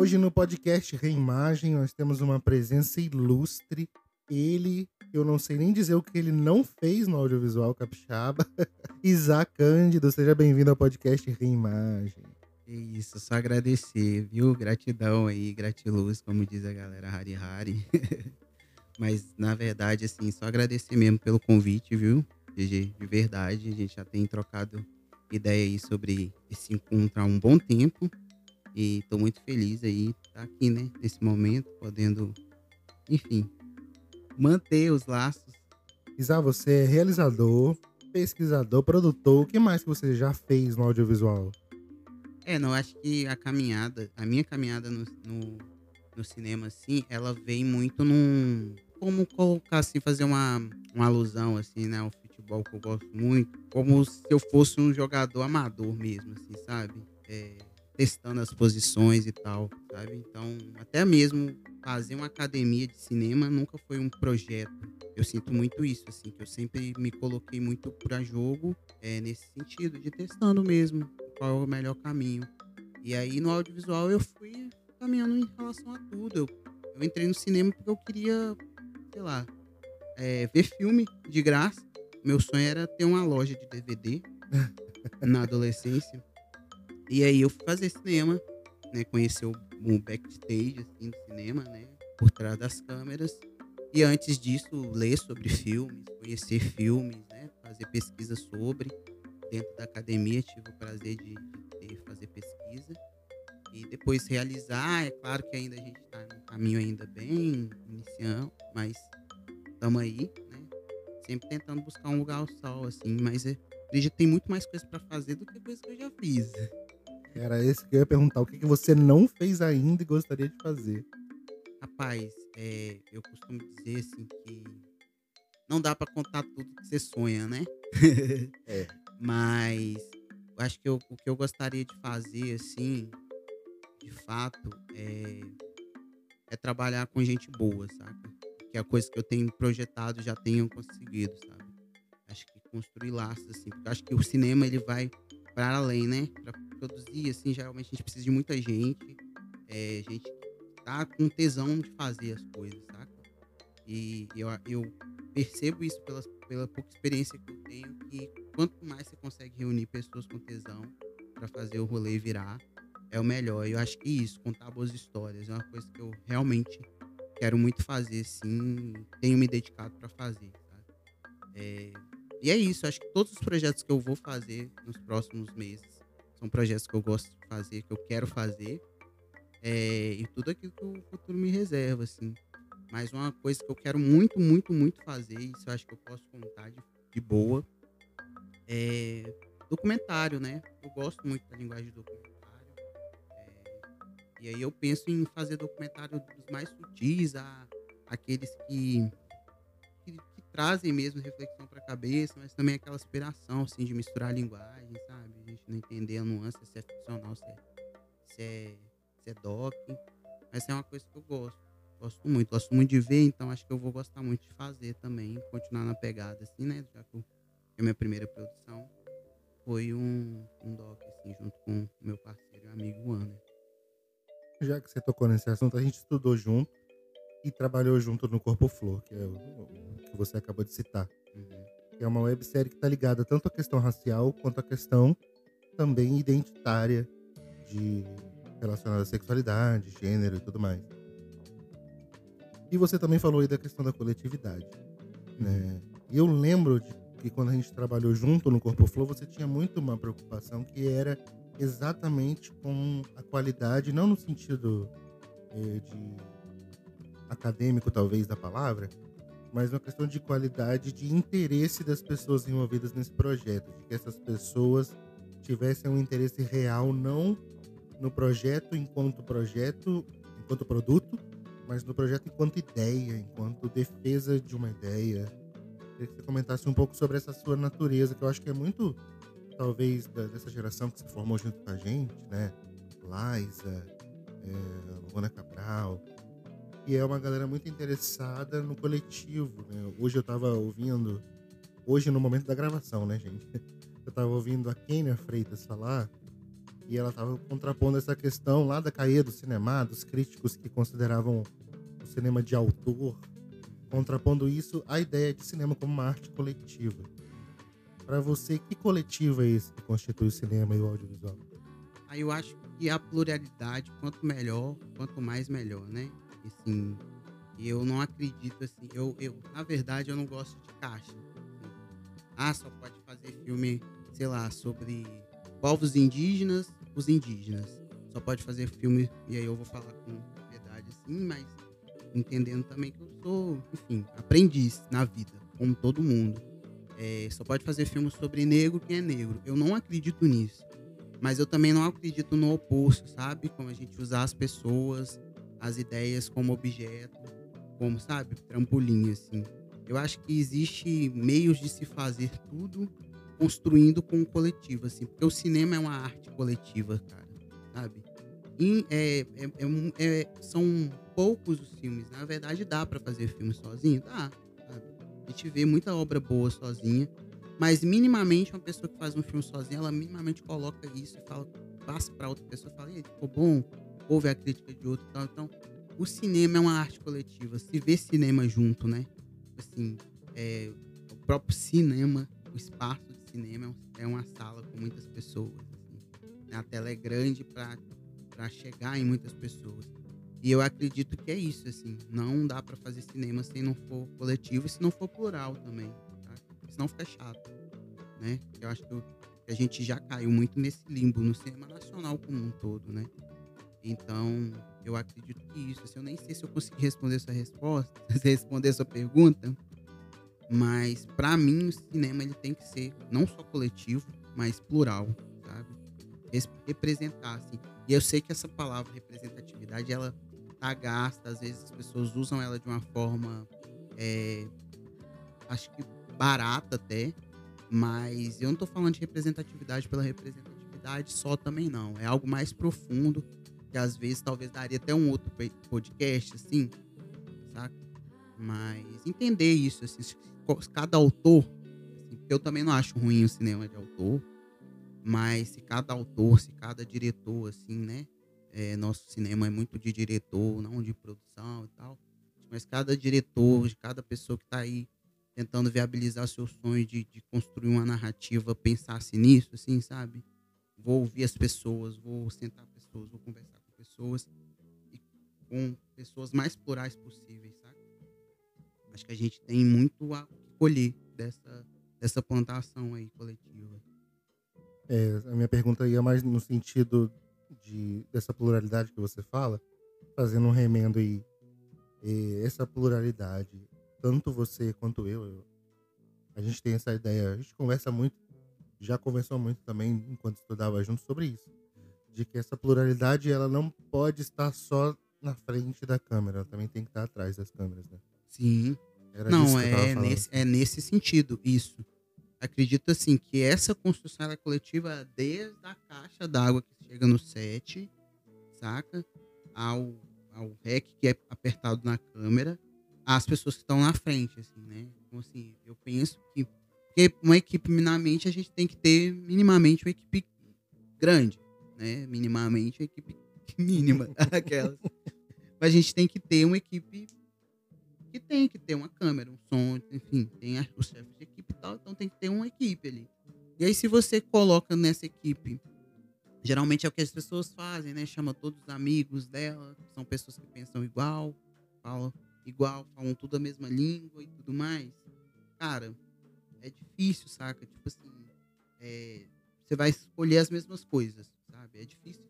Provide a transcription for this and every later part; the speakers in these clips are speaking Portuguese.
Hoje no podcast Reimagem nós temos uma presença ilustre. Ele, eu não sei nem dizer o que ele não fez no audiovisual capixaba. Isaac Cândido, seja bem-vindo ao podcast Reimagem. É isso, só agradecer, viu? Gratidão aí, gratiluz, como diz a galera Hari Hari. Mas, na verdade, assim, só agradecer mesmo pelo convite, viu? De, de verdade, a gente já tem trocado ideia aí sobre esse encontro há um bom tempo. E estou muito feliz aí estar tá aqui, né? Nesse momento, podendo, enfim, manter os laços. Isa, você é realizador, pesquisador, produtor. O que mais que você já fez no audiovisual? É, não, acho que a caminhada, a minha caminhada no, no, no cinema, assim, ela vem muito num. Como colocar assim, fazer uma, uma alusão, assim, né, ao futebol que eu gosto muito, como se eu fosse um jogador amador mesmo, assim, sabe? É, testando as posições e tal, sabe? Então, até mesmo fazer uma academia de cinema nunca foi um projeto. Eu sinto muito isso, assim, que eu sempre me coloquei muito para jogo é, nesse sentido, de testando mesmo qual é o melhor caminho. E aí no audiovisual eu fui caminhando em relação a tudo. Eu, eu entrei no cinema porque eu queria, sei lá, é, ver filme de graça. Meu sonho era ter uma loja de DVD na adolescência. E aí eu fui fazer cinema, né? Conhecer o, backstage assim, do cinema, né? Por trás das câmeras. E antes disso, ler sobre filmes, conhecer filmes, né? Fazer pesquisa sobre dentro da academia, tive o prazer de, de fazer pesquisa e depois realizar. É claro que ainda a gente está no caminho ainda bem iniciando, mas estamos aí, né? Sempre tentando buscar um lugar ao sol, assim, mas é, acredito tem muito mais coisa para fazer do que coisa que eu já fiz. Era esse que eu ia perguntar, o que, que você não fez ainda e gostaria de fazer? Rapaz, é, eu costumo dizer assim que não dá para contar tudo que você sonha, né? é. Mas acho que eu, o que eu gostaria de fazer, assim, de fato, é, é trabalhar com gente boa, sabe? Que é a coisa que eu tenho projetado já tenho conseguido, sabe? Acho que construir laços, assim, porque acho que o cinema ele vai para além, né? Para produzir, assim, geralmente a gente precisa de muita gente, é, gente que tá com tesão de fazer as coisas, saca? E eu, eu percebo isso pela, pela pouca experiência que eu tenho, que quanto mais você consegue reunir pessoas com tesão para fazer o rolê virar, é o melhor. Eu acho que isso, contar boas histórias, é uma coisa que eu realmente quero muito fazer, sim, tenho me dedicado para fazer, sabe? É, e é isso, acho que todos os projetos que eu vou fazer nos próximos meses são projetos que eu gosto de fazer, que eu quero fazer, é, e tudo aquilo que o futuro me reserva, assim. Mas uma coisa que eu quero muito, muito, muito fazer, isso eu acho que eu posso contar de, de boa, é documentário, né? Eu gosto muito da linguagem de documentário. É, e aí eu penso em fazer documentário dos mais sutis, a, aqueles que, que, que trazem mesmo reflexão para a cabeça, mas também aquela inspiração, assim, de misturar a linguagem, sabe? Gente não entender a nuance, se é ficcional, se é, se é, se é doc. Mas é uma coisa que eu gosto. Gosto muito, gosto muito de ver, então acho que eu vou gostar muito de fazer também, continuar na pegada, assim, né? Já que a minha primeira produção foi um, um doc, assim, junto com o meu parceiro e amigo Ana. Já que você tocou nesse assunto, a gente estudou junto e trabalhou junto no Corpo Flor, que é o, que você acabou de citar. Uhum. Que é uma websérie que está ligada tanto à questão racial quanto à questão também identitária de relacionada à sexualidade, gênero e tudo mais. E você também falou aí da questão da coletividade. Né? E eu lembro de que quando a gente trabalhou junto no Corpo Flow, você tinha muito uma preocupação que era exatamente com a qualidade, não no sentido eh, de acadêmico, talvez, da palavra, mas uma questão de qualidade de interesse das pessoas envolvidas nesse projeto, de que essas pessoas tivessem um interesse real, não no projeto enquanto projeto, enquanto produto, mas no projeto enquanto ideia, enquanto defesa de uma ideia. Queria que você comentasse um pouco sobre essa sua natureza, que eu acho que é muito, talvez, da, dessa geração que se formou junto com a gente, né? Liza, é, Luana Cabral, e é uma galera muito interessada no coletivo, né? Hoje eu estava ouvindo, hoje no momento da gravação, né, gente? Eu estava ouvindo a Kênia Freitas falar E ela estava contrapondo essa questão lá da caída do cinema, dos críticos que consideravam o cinema de autor, contrapondo isso à ideia de cinema como uma arte coletiva. Para você, que coletivo é esse que constitui o cinema e o audiovisual? Aí eu acho que a pluralidade, quanto melhor, quanto mais melhor, né? Assim, eu não acredito assim, eu, eu na verdade eu não gosto de caixa. Ah, só pode filme, sei lá, sobre povos indígenas, os indígenas. Só pode fazer filme, e aí eu vou falar com verdade assim, mas entendendo também que eu sou, enfim, aprendiz na vida, como todo mundo. É, só pode fazer filme sobre negro quem é negro. Eu não acredito nisso. Mas eu também não acredito no oposto, sabe? Como a gente usar as pessoas, as ideias como objeto, como, sabe, trampolim, assim. Eu acho que existe meios de se fazer tudo construindo com o coletivo, assim. Porque o cinema é uma arte coletiva, cara, sabe? E é, é, é, é são poucos os filmes. Na verdade, dá para fazer filme sozinho? Dá, sabe? A gente vê muita obra boa sozinha. Mas minimamente uma pessoa que faz um filme sozinha, ela minimamente coloca isso e fala, passa para outra pessoa, fala, e ficou bom, ouve a crítica de outro tal. Então, o cinema é uma arte coletiva, se vê cinema junto, né? Assim, é, o próprio cinema, o espaço cinema é uma sala com muitas pessoas. Assim. A tela é grande para chegar em muitas pessoas. E eu acredito que é isso, assim. Não dá para fazer cinema se não for coletivo e se não for plural também senão fica chato, né? Eu acho que a gente já caiu muito nesse limbo no cinema nacional como um todo, né? Então, eu acredito que isso, assim, eu nem sei se eu consegui responder essa resposta, responder essa pergunta, mas para mim o cinema ele tem que ser não só coletivo, mas plural, sabe? Representar, assim. E eu sei que essa palavra representatividade, ela tá gasta, às vezes as pessoas usam ela de uma forma, é, acho que barata até, mas eu não tô falando de representatividade pela representatividade só também não. É algo mais profundo, que às vezes talvez daria até um outro podcast, assim, saca? Mas entender isso, assim, cada autor, assim, eu também não acho ruim o cinema de autor, mas se cada autor, se cada diretor, assim, né? É, nosso cinema é muito de diretor, não de produção e tal. Mas cada diretor, cada pessoa que está aí tentando viabilizar seu sonho de, de construir uma narrativa, pensasse nisso, assim, sabe? Vou ouvir as pessoas, vou sentar pessoas, vou conversar com pessoas e com pessoas mais plurais possíveis? Acho que a gente tem muito a colher dessa, dessa plantação aí coletiva. É, a minha pergunta ia mais no sentido de dessa pluralidade que você fala, fazendo um remendo aí. E essa pluralidade tanto você quanto eu, eu, a gente tem essa ideia, a gente conversa muito, já conversou muito também enquanto estudava junto sobre isso, de que essa pluralidade ela não pode estar só na frente da câmera, ela também tem que estar atrás das câmeras, né? Sim. Era não, é nesse, é nesse sentido, isso. Acredito assim que essa construção é coletiva desde a caixa d'água que chega no set, saca? Ao, ao rec que é apertado na câmera, as pessoas que estão na frente, assim, né? Então, assim, eu penso que porque uma equipe, minimamente, a gente tem que ter minimamente uma equipe grande, né? Minimamente uma equipe mínima, aquelas. Mas a gente tem que ter uma equipe que tem que ter uma câmera, um som, enfim, tem os chefes de equipe e tal, então tem que ter uma equipe ali. E aí, se você coloca nessa equipe, geralmente é o que as pessoas fazem, né? Chama todos os amigos dela, são pessoas que pensam igual, falam igual, falam tudo a mesma língua e tudo mais, cara, é difícil, saca? Tipo assim, é, você vai escolher as mesmas coisas, sabe? É difícil,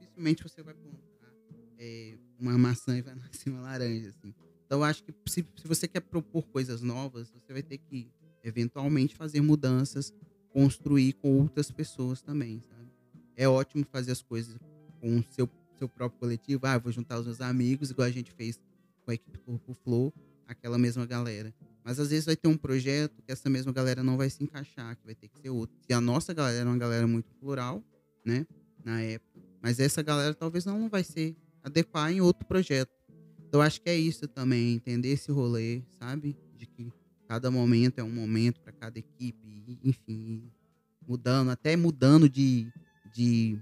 dificilmente você vai plantar é, uma maçã e vai nascer uma laranja, assim. Então, eu acho que se, se você quer propor coisas novas, você vai ter que, eventualmente, fazer mudanças, construir com outras pessoas também, sabe? É ótimo fazer as coisas com o seu, seu próprio coletivo. Ah, vou juntar os meus amigos, igual a gente fez com a equipe Corpo Flow, aquela mesma galera. Mas às vezes vai ter um projeto que essa mesma galera não vai se encaixar, que vai ter que ser outro. E a nossa galera é uma galera muito plural, né? Na época. Mas essa galera talvez não vai ser adequar em outro projeto. Então acho que é isso também, entender esse rolê, sabe? De que cada momento é um momento para cada equipe, enfim, mudando, até mudando de, de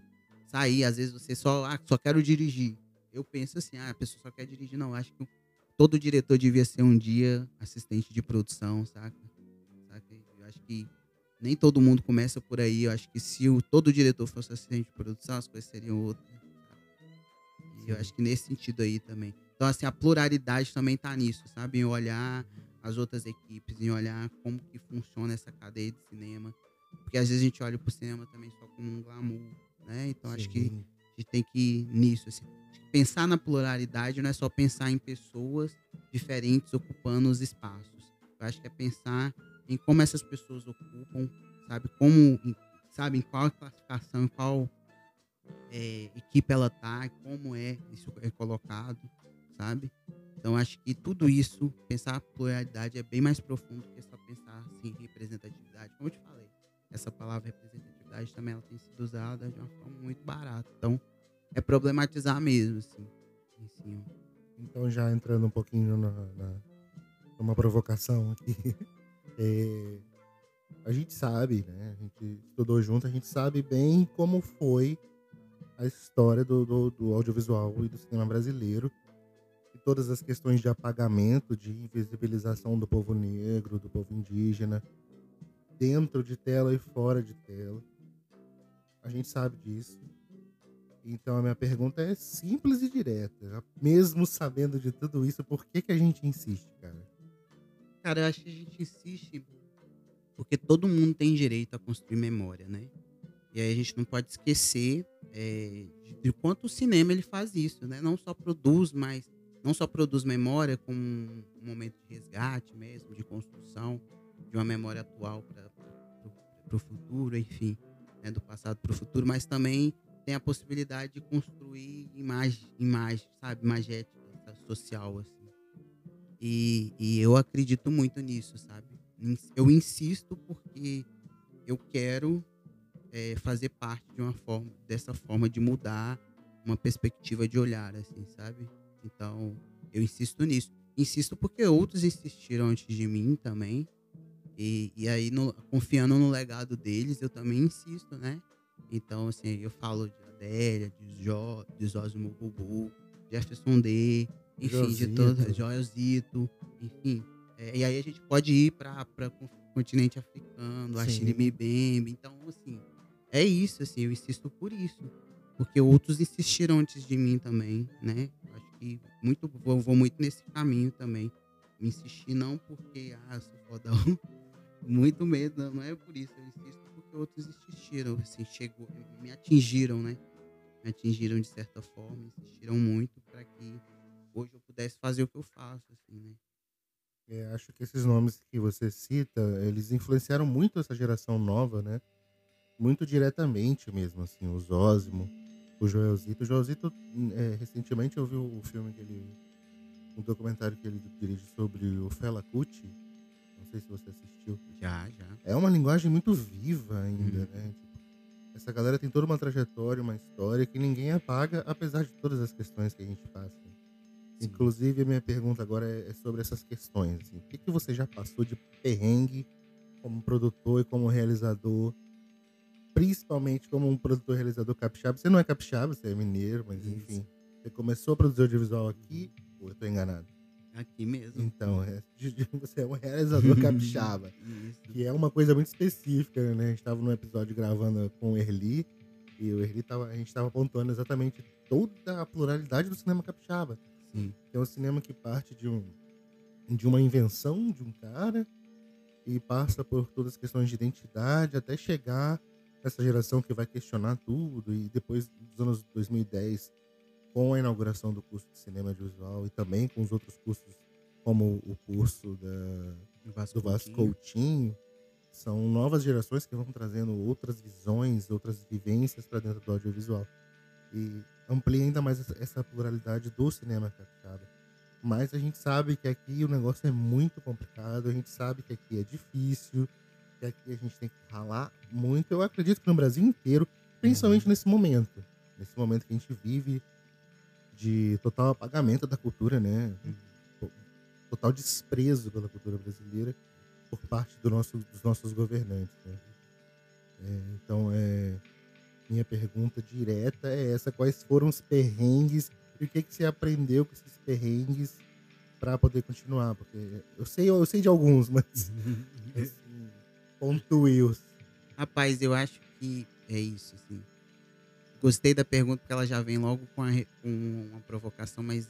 sair, às vezes você só, ah, só quero dirigir. Eu penso assim, ah, a pessoa só quer dirigir, não. Acho que todo diretor devia ser um dia assistente de produção, saca? saca? Eu acho que nem todo mundo começa por aí. Eu acho que se o, todo diretor fosse assistente de produção, as coisas seriam outras. E eu acho que nesse sentido aí também. Então, assim, a pluralidade também tá nisso, sabe? Em olhar as outras equipes, em olhar como que funciona essa cadeia de cinema. Porque às vezes a gente olha pro cinema também só como um glamour, né? Então, Sim. acho que a gente tem que ir nisso, assim. Pensar na pluralidade não é só pensar em pessoas diferentes ocupando os espaços. Eu acho que é pensar em como essas pessoas ocupam, sabe? Como, sabe, em qual classificação, em qual é, equipe ela tá, como é isso é colocado, sabe? Então acho que tudo isso, pensar a pluralidade é bem mais profundo que só pensar assim representatividade. Como eu te falei, essa palavra representatividade também ela tem sido usada de uma forma muito barata. Então é problematizar mesmo, assim. assim então já entrando um pouquinho na, na numa provocação aqui. É, a gente sabe, né? A gente estudou junto, a gente sabe bem como foi a história do, do, do audiovisual e do cinema brasileiro. Todas as questões de apagamento, de invisibilização do povo negro, do povo indígena, dentro de tela e fora de tela. A gente sabe disso. Então a minha pergunta é simples e direta. Mesmo sabendo de tudo isso, por que, que a gente insiste, cara? Cara, eu acho que a gente insiste porque todo mundo tem direito a construir memória, né? E aí a gente não pode esquecer é, de quanto o cinema ele faz isso, né? Não só produz, mas não só produz memória como um momento de resgate mesmo, de construção de uma memória atual para o futuro, enfim, né? do passado para o futuro, mas também tem a possibilidade de construir imagem, imagem sabe, imagética, social, assim. E, e eu acredito muito nisso, sabe? Eu insisto porque eu quero é, fazer parte de uma forma, dessa forma de mudar uma perspectiva de olhar, assim, sabe? Então, eu insisto nisso. Insisto porque outros insistiram antes de mim também. E, e aí, no, confiando no legado deles, eu também insisto, né? Então, assim, eu falo de Adélia, de, jo, de Zózimo Bubu, Jefferson D, enfim, Josito. de todo, Joelzito, enfim. É, e aí a gente pode ir para o continente africano, a Chile Mbembe. Então, assim, é isso, assim, eu insisto por isso. Porque outros insistiram antes de mim também, né? Acho que muito, vou, vou muito nesse caminho também. Me insistir não porque, ah, sou fodão. muito medo, não é por isso. Eu insisto porque outros insistiram, assim, chegou, me atingiram, né? Me atingiram de certa forma, insistiram muito para que hoje eu pudesse fazer o que eu faço, assim, né? É, acho que esses nomes que você cita, eles influenciaram muito essa geração nova, né? Muito diretamente mesmo, assim, o Zósimo, o Joelzito. O Joelzito, é, recentemente eu vi o filme que ele... um documentário que ele dirige sobre o Fela Kuti. Não sei se você assistiu. Já, já. É uma linguagem muito viva ainda, uhum. né? Tipo, essa galera tem toda uma trajetória, uma história que ninguém apaga, apesar de todas as questões que a gente passa. Inclusive, a minha pergunta agora é, é sobre essas questões. Assim. O que, que você já passou de perrengue como produtor e como realizador? Principalmente como um produtor realizador capixaba. Você não é capixaba, você é mineiro, mas Isso. enfim. Você começou a produzir audiovisual aqui? Ou eu tô enganado? Aqui mesmo. Então, é, você é um realizador capixaba. Isso. Que é uma coisa muito específica, né? A gente tava num episódio gravando com o Erli. E o Erli tava, a gente tava apontando exatamente toda a pluralidade do cinema capixaba. Sim. É um cinema que parte de, um, de uma invenção de um cara e passa por todas as questões de identidade até chegar nessa geração que vai questionar tudo e depois dos anos 2010 com a inauguração do curso de cinema audiovisual e também com os outros cursos como o curso da, Vasco do Vasco Coutinho, são novas gerações que vão trazendo outras visões, outras vivências para dentro do audiovisual. E amplia ainda mais essa pluralidade do cinema capixaba. Mas a gente sabe que aqui o negócio é muito complicado, a gente sabe que aqui é difícil, que aqui a gente tem que ralar muito. Eu acredito que no Brasil inteiro, principalmente uhum. nesse momento, nesse momento que a gente vive de total apagamento da cultura, né? Uhum. Total desprezo pela cultura brasileira por parte do nosso, dos nossos governantes. Né? É, então, é, minha pergunta direta é essa: quais foram os perrengues e o que, que você aprendeu com esses perrengues para poder continuar? Porque eu sei, eu sei de alguns, mas assim, pontuios. Rapaz, eu acho que é isso, assim. Gostei da pergunta porque ela já vem logo com, a, com uma provocação, mas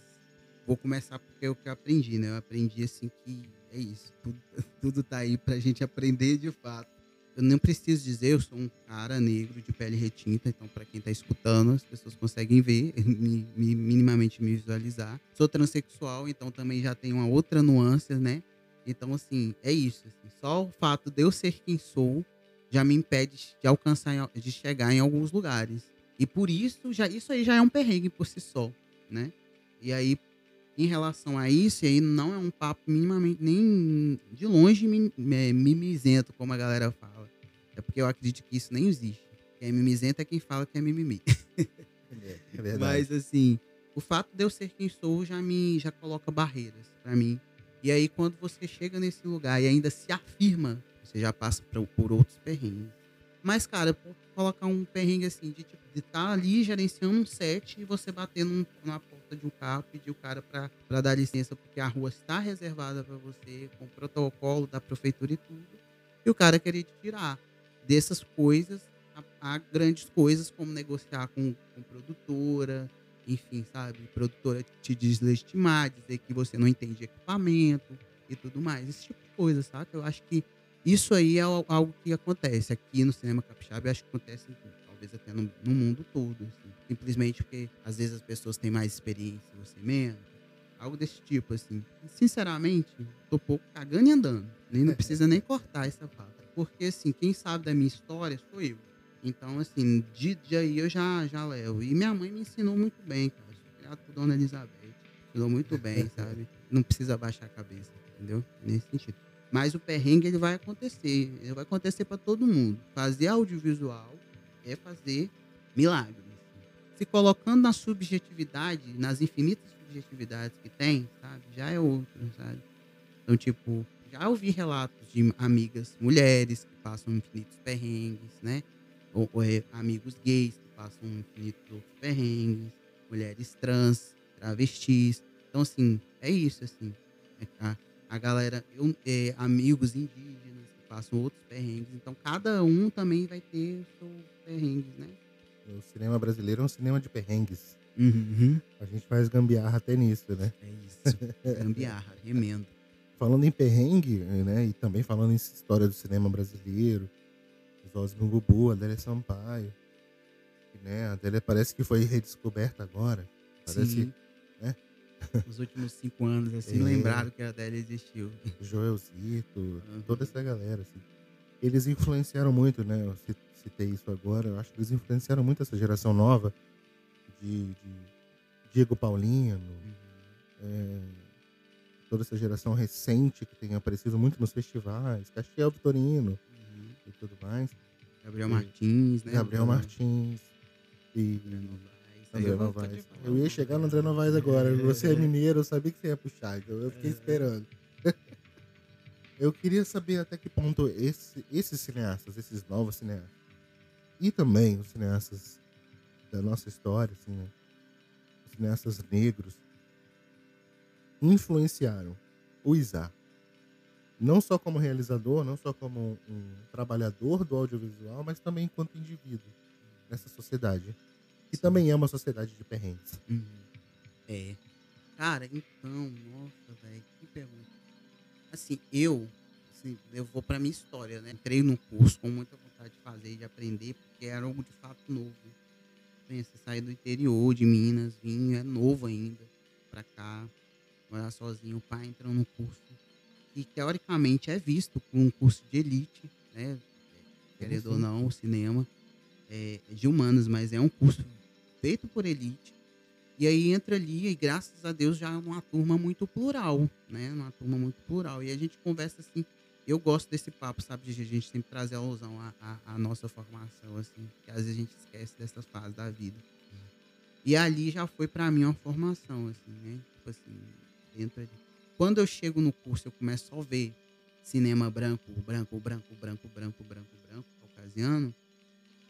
vou começar porque é o que eu aprendi, né? Eu aprendi assim que é isso, tudo, tudo tá aí pra gente aprender de fato. Eu não preciso dizer, eu sou um cara negro de pele retinta, então para quem tá escutando, as pessoas conseguem ver, me, me, minimamente me visualizar. Sou transexual, então também já tem uma outra nuance, né? Então, assim, é isso. Assim, só o fato de eu ser quem sou já me impede de alcançar, de chegar em alguns lugares. E por isso, já isso aí já é um perrengue por si só, né? E aí, em relação a isso, aí não é um papo minimamente, nem de longe mimizento, como a galera fala. É porque eu acredito que isso nem existe. Quem é mimizento é quem fala que é mimimi. É, é verdade. Mas assim, o fato de eu ser quem sou já me já coloca barreiras para mim. E aí quando você chega nesse lugar e ainda se afirma, você já passa por, outros perrengues. Mas, cara, colocar um perrengue assim, de tipo, de estar tá ali gerenciando um set e você bater num, na porta de um carro, pedir o cara para dar licença, porque a rua está reservada para você, com protocolo da prefeitura e tudo, e o cara querer te tirar. Dessas coisas, há, grandes coisas como negociar com, com produtora, enfim, sabe? Produtora te deslegitimar, dizer que você não entende equipamento e tudo mais. Esse tipo de coisa, sabe? Eu acho que isso aí é algo que acontece aqui no cinema capixaba, eu acho que acontece talvez até no, no mundo todo, assim. simplesmente porque às vezes as pessoas têm mais experiência, você menos, algo desse tipo, assim. Sinceramente, tô pouco cagando e andando, nem não precisa nem cortar essa parte, porque assim, quem sabe da minha história sou eu. Então, assim, de, de aí eu já, já levo. E minha mãe me ensinou muito bem, cara. Sou criado por Dona Elizabeth. Ensinou muito bem, sabe? Não precisa baixar a cabeça, entendeu? Nesse sentido. Mas o perrengue ele vai acontecer, ele vai acontecer para todo mundo. Fazer audiovisual é fazer milagres. Se colocando na subjetividade, nas infinitas subjetividades que tem, sabe? Já é outro, sabe? Então, tipo, já ouvi relatos de amigas mulheres que passam infinitos perrengues, né? Ou, ou é, amigos gays que passam infinitos outros perrengues, mulheres trans, travestis. Então, assim, é isso, assim. A, a galera, eu, é, amigos indígenas que passam outros perrengues. Então, cada um também vai ter seus perrengues, né? O cinema brasileiro é um cinema de perrengues. Uhum. A gente faz gambiarra até nisso, né? É isso. gambiarra, remendo. Falando em perrengue, né? E também falando em história do cinema brasileiro, Os no Gugu, Adélia Sampaio. Né? A Adélia parece que foi redescoberta agora. Parece, Sim. né? Nos últimos cinco anos, assim, é. lembraram que a Adélia existiu. Joelzito, uhum. toda essa galera, assim. Eles influenciaram muito, né? Eu citei isso agora. Eu acho que eles influenciaram muito essa geração nova de, de Diego Paulino, uhum. é, toda essa geração recente que tem aparecido muito nos festivais, Castiel Vitorino uhum. e tudo mais. Gabriel Martins, né? Gabriel Martins. E André Novaes. Eu ia chegar no André Novaes agora. Você é mineiro, eu sabia que você ia puxar, então eu fiquei esperando. eu queria saber até que ponto esse, esses cineastas, esses novos cineastas, e também os cineastas da nossa história, assim, né? os cineastas negros, influenciaram o Isaac. Não só como realizador, não só como um, trabalhador do audiovisual, mas também enquanto indivíduo nessa sociedade. E também é uma sociedade de perrengues. Uhum. É. Cara, então, nossa, velho, que pergunta. Assim, eu, assim, eu vou pra minha história, né? Entrei no curso com muita vontade de fazer e de aprender, porque era algo de fato novo. Pensa, sair do interior de Minas, vim, é novo ainda, pra cá, morar sozinho, o pai entrou no curso. E teoricamente é visto como um curso de elite, né? Querendo ou não, o cinema é de humanos, mas é um curso feito por elite. E aí entra ali e graças a Deus já é uma turma muito plural, né? Uma turma muito plural. E a gente conversa assim. Eu gosto desse papo, sabe? De a gente sempre trazer alusão à, à, à nossa formação, assim. Que às vezes a gente esquece dessas fases da vida. E ali já foi para mim uma formação, assim, né? Tipo assim, dentro ali. Quando eu chego no curso, eu começo a ver cinema branco, branco, branco, branco, branco, branco, branco, caucasiano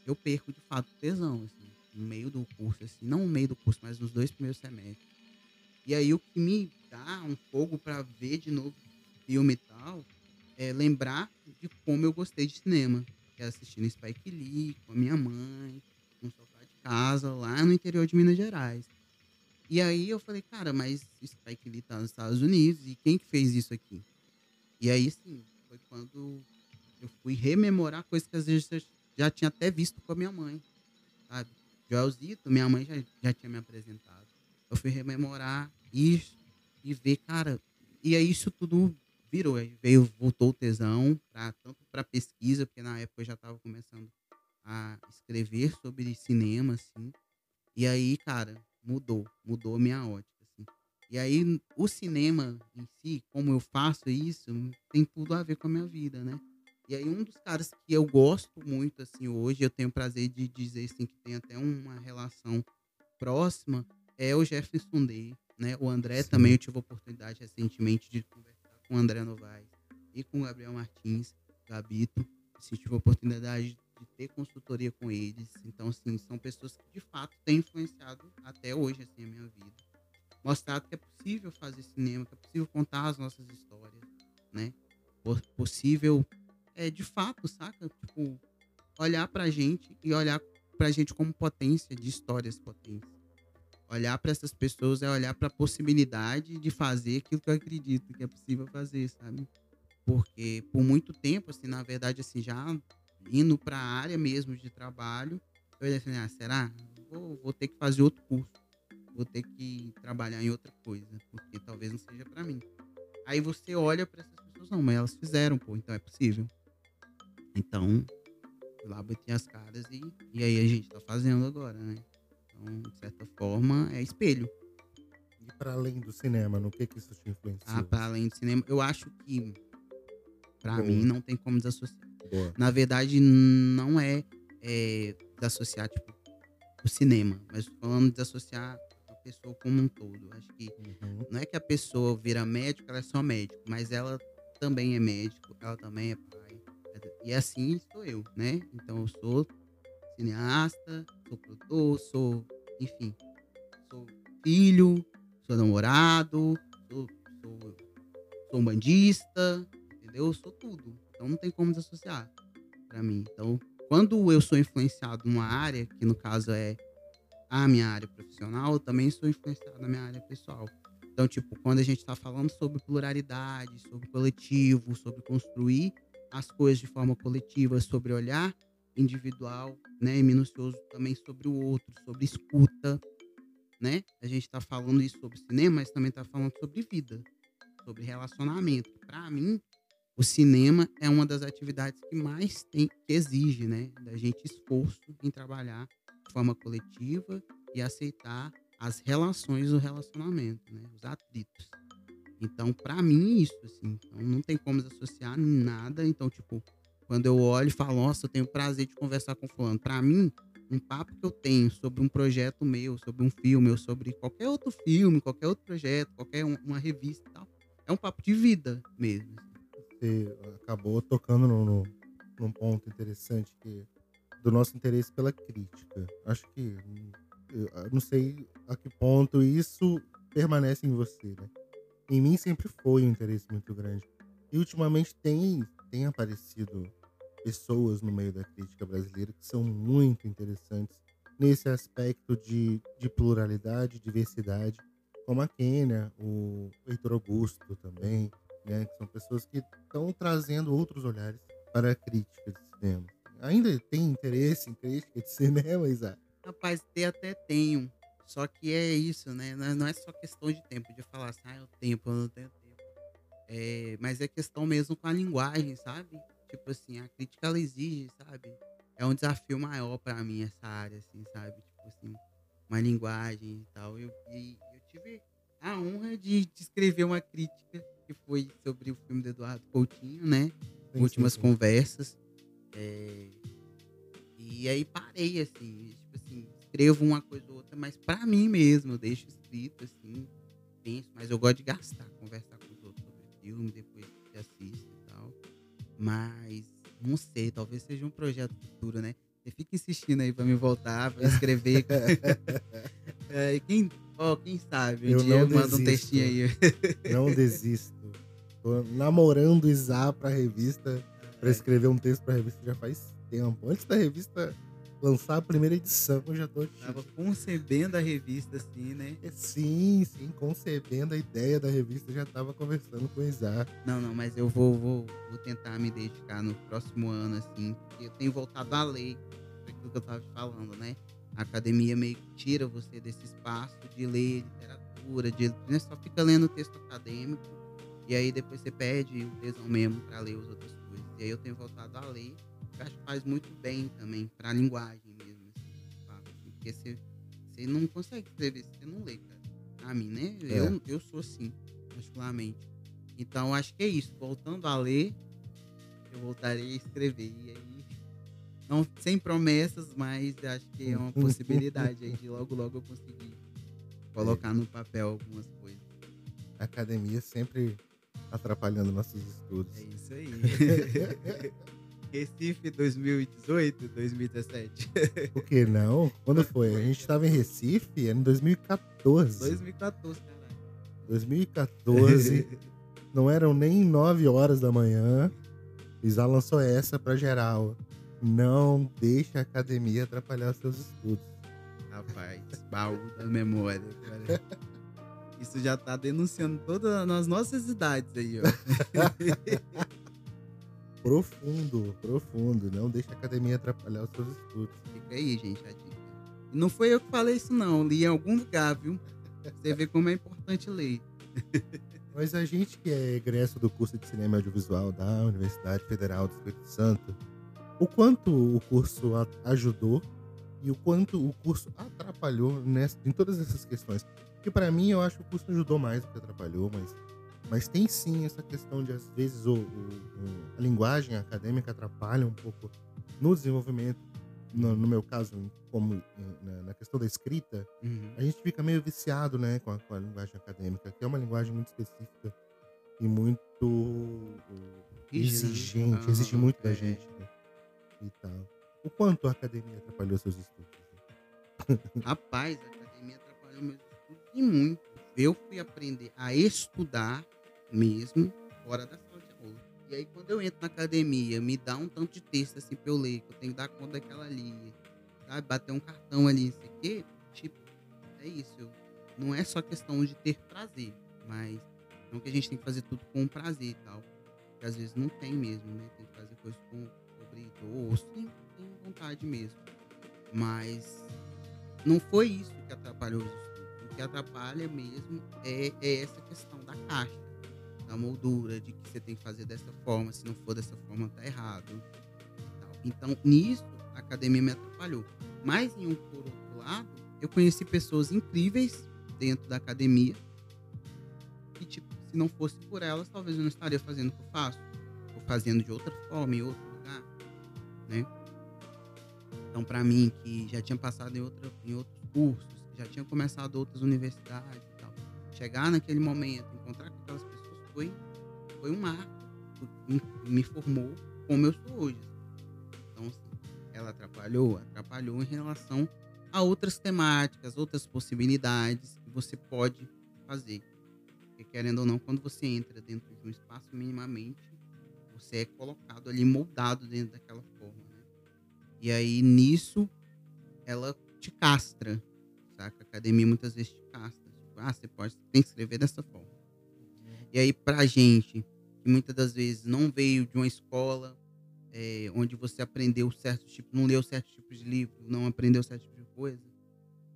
eu perco de fato tesão, assim, no meio do curso, assim, não no meio do curso, mas nos dois primeiros semestres. E aí o que me dá um fogo para ver de novo filme e tal, é lembrar de como eu gostei de cinema. Que é assistindo Spike Lee com a minha mãe, no sofá de casa, lá no interior de Minas Gerais. E aí eu falei, cara, mas Spike Lee tá nos Estados Unidos e quem que fez isso aqui? E aí, sim, foi quando eu fui rememorar coisas que às vezes eu já tinha até visto com a minha mãe, sabe? Joelzito, minha mãe já, já tinha me apresentado. Eu fui rememorar isso e ver, cara, e aí isso tudo virou, aí veio, voltou o tesão, pra, tanto para pesquisa, porque na época eu já estava começando a escrever sobre cinema, assim. E aí, cara, mudou, mudou a minha ótica, assim. E aí, o cinema em si, como eu faço isso, tem tudo a ver com a minha vida, né? E aí, um dos caras que eu gosto muito, assim, hoje, eu tenho o prazer de dizer, assim, que tem até uma relação próxima, é o Jefferson Day, né? O André Sim. também, eu tive a oportunidade recentemente de conversar com o André Novaes e com o Gabriel Martins, Gabito. Assim, tive a oportunidade de ter consultoria com eles. Então, assim, são pessoas que de fato têm influenciado até hoje, assim, a minha vida. Mostrado que é possível fazer cinema, que é possível contar as nossas histórias, né? Possível, é, de fato, saca? Tipo, olhar pra gente e olhar pra gente como potência de histórias potentes. Olhar para essas pessoas é olhar para a possibilidade de fazer aquilo que eu acredito que é possível fazer, sabe? Porque por muito tempo, assim, na verdade, assim, já indo para a área mesmo de trabalho, eu ia assim, ah, será? Vou, vou ter que fazer outro curso. Vou ter que trabalhar em outra coisa, porque talvez não seja para mim. Aí você olha para essas pessoas, não, mas elas fizeram, pô, então é possível. Então, lá bati as caras e, e aí a gente tá fazendo agora, né? Então, de certa forma, é espelho. E para além do cinema, no que que isso te influenciou? Ah, para além do cinema, eu acho que para mim não tem como desassociar. Boa. Na verdade, não é, é desassociar, tipo, o cinema, mas falando de desassociar a pessoa como um todo. Acho que uhum. não é que a pessoa vira médico, ela é só médico, mas ela também é médico, ela também é pai. E assim sou eu, né? Então eu sou cineasta, sou produtor, sou, enfim, sou filho, sou namorado, sou, sou, sou bandista, entendeu? Eu sou tudo. Então não tem como desassociar para mim. Então, quando eu sou influenciado numa área, que no caso é a minha área profissional, eu também sou influenciado na minha área pessoal. Então, tipo, quando a gente está falando sobre pluralidade, sobre coletivo, sobre construir as coisas de forma coletiva, sobre olhar individual, né, e minucioso também sobre o outro, sobre escuta, né? A gente está falando isso sobre cinema, mas também está falando sobre vida, sobre relacionamento. Para mim, o cinema é uma das atividades que mais tem, que exige, né, da gente esforço em trabalhar de forma coletiva e aceitar as relações do relacionamento, né, os atritos. Então, para mim, isso, assim, então não tem como associar nada. Então, tipo, quando eu olho e falo, nossa, eu tenho prazer de conversar com fulano. Para mim, um papo que eu tenho sobre um projeto meu, sobre um filme, ou sobre qualquer outro filme, qualquer outro projeto, qualquer uma revista e tal, é um papo de vida mesmo. Você acabou tocando no, no, num ponto interessante que do nosso interesse pela crítica. Acho que não sei a que ponto isso permanece em você, né? Em mim sempre foi um interesse muito grande. E ultimamente tem, tem aparecido pessoas no meio da crítica brasileira que são muito interessantes nesse aspecto de, de pluralidade, diversidade, como a Kênia, o Heitor Augusto também, né? Que são pessoas que estão trazendo outros olhares para a crítica de cinema. Ainda tem interesse em crítica de cinema, Isaac? Rapaz, ter até tenho. Só que é isso, né? Não é, é só questão de tempo, de falar assim, ah, eu tenho, eu não tenho tempo. É, mas é questão mesmo com a linguagem, sabe? Tipo assim, a crítica ela exige, sabe? É um desafio maior para mim essa área, assim, sabe? Tipo assim, uma linguagem e tal. Eu, e, eu tive a honra de, de escrever uma crítica que foi sobre o filme do Eduardo Coutinho, né? Sim, Últimas sim, sim. conversas. É... E aí parei, assim, tipo assim, escrevo uma coisa ou outra, mas para mim mesmo, eu deixo escrito, assim, penso, mas eu gosto de gastar, conversar com os outros sobre o filme, depois que assisto e tal. Mas, não sei, talvez seja um projeto futuro, né? Você fica insistindo aí pra me voltar, pra escrever. é, quem, oh, quem sabe? Um Eu dia não manda um textinho aí. Não desisto. Tô namorando o Isa pra revista, pra escrever um texto pra revista já faz tempo. Antes da revista lançar a primeira edição, eu já tô. Tava concebendo a revista assim, né? Sim, sim, concebendo a ideia da revista, já tava conversando com o Isa. Não, não, mas eu vou, vou, vou tentar me dedicar no próximo ano, assim, porque eu tenho voltado à lei, aquilo que eu tava te falando, né? A academia meio que tira você desse espaço de ler literatura, de né? só fica lendo texto acadêmico, e aí depois você perde o tesão mesmo para ler as outras coisas. E aí eu tenho voltado à lei, que acho que faz muito bem também para a linguagem mesmo, assim, assim, porque você, você não consegue escrever se você não lê, cara. A mim, né? É. Eu, eu sou assim, particularmente. Então acho que é isso. Voltando a ler, eu voltarei a escrever. E aí, não, sem promessas, mas acho que é uma possibilidade aí de logo, logo eu conseguir colocar no papel algumas coisas. A academia sempre atrapalhando nossos estudos. É isso aí. Recife 2018, 2017. Por que não? Quando foi? A gente tava em Recife, era em 2014. 2014, caralho. 2014, não eram nem 9 horas da manhã. Isa lançou essa pra geral. Não deixe a academia atrapalhar os seus estudos. Rapaz, baú da memória, cara. Isso já tá denunciando todas as nossas idades aí, ó. Profundo, profundo. Não deixe a academia atrapalhar os seus estudos. Fica aí, gente, a dica. E não foi eu que falei isso, não. Li em algum lugar, viu? Você vê como é importante ler. Mas a gente que é egresso do curso de cinema e audiovisual da Universidade Federal do Espírito Santo, o quanto o curso ajudou e o quanto o curso atrapalhou nessa, em todas essas questões. Porque para mim eu acho que o curso ajudou mais do que atrapalhou, mas, mas tem sim essa questão de às vezes o, o- a linguagem acadêmica atrapalha um pouco no desenvolvimento. No, no meu caso, como na- na questão da escrita, Uhum. a gente fica meio viciado, né, com a, com a linguagem acadêmica, que é uma linguagem muito específica e muito né? exigente, Ah, exige muito da gente, né, e tal. O quanto a academia atrapalhou seus estudos? né? Rapaz, a academia atrapalhou meus e muito. Eu fui aprender a estudar mesmo fora da sala de aula. E aí, quando eu entro na academia, me dá um tanto de texto assim pra eu ler, que eu tenho que dar conta daquela ali, sabe? Bater um cartão ali, não sei o quê. Tipo, é isso. não é só questão de ter prazer, mas não que a gente tem que fazer tudo com prazer e tal. Porque às vezes não tem mesmo, né? Tem que fazer coisas com sobre sim, tem vontade mesmo. Mas não foi isso que atrapalhou os que atrapalha mesmo é, é essa questão da caixa, da moldura, de que você tem que fazer dessa forma, se não for dessa forma tá errado. Então, nisso, a academia me atrapalhou. Mas, em um por outro lado, eu conheci pessoas incríveis dentro da academia que, tipo, se não fosse por elas, talvez eu não estaria fazendo o que eu faço. Ou fazendo de outra forma, em outro lugar, né? Então, para mim, que já tinha passado em, outra, em outros cursos, já tinha começado outras universidades e tal, chegar naquele momento, encontrar com aquelas pessoas, foi, foi um marco. Me, formou como eu sou hoje. Então, assim, ela atrapalhou? Atrapalhou em relação a outras temáticas, outras possibilidades que você pode fazer. Porque, querendo ou não, quando você entra dentro de um espaço minimamente, você é colocado ali, moldado dentro daquela forma. Né? E aí, nisso, ela te castra, saca? A academia muitas vezes te castra. Tipo, ah, você pode, tem que escrever dessa forma. E aí, pra gente, que muitas das vezes não veio de uma escola é, onde você aprendeu certo tipo, não leu certo tipo de livro, não aprendeu certo tipo de coisa,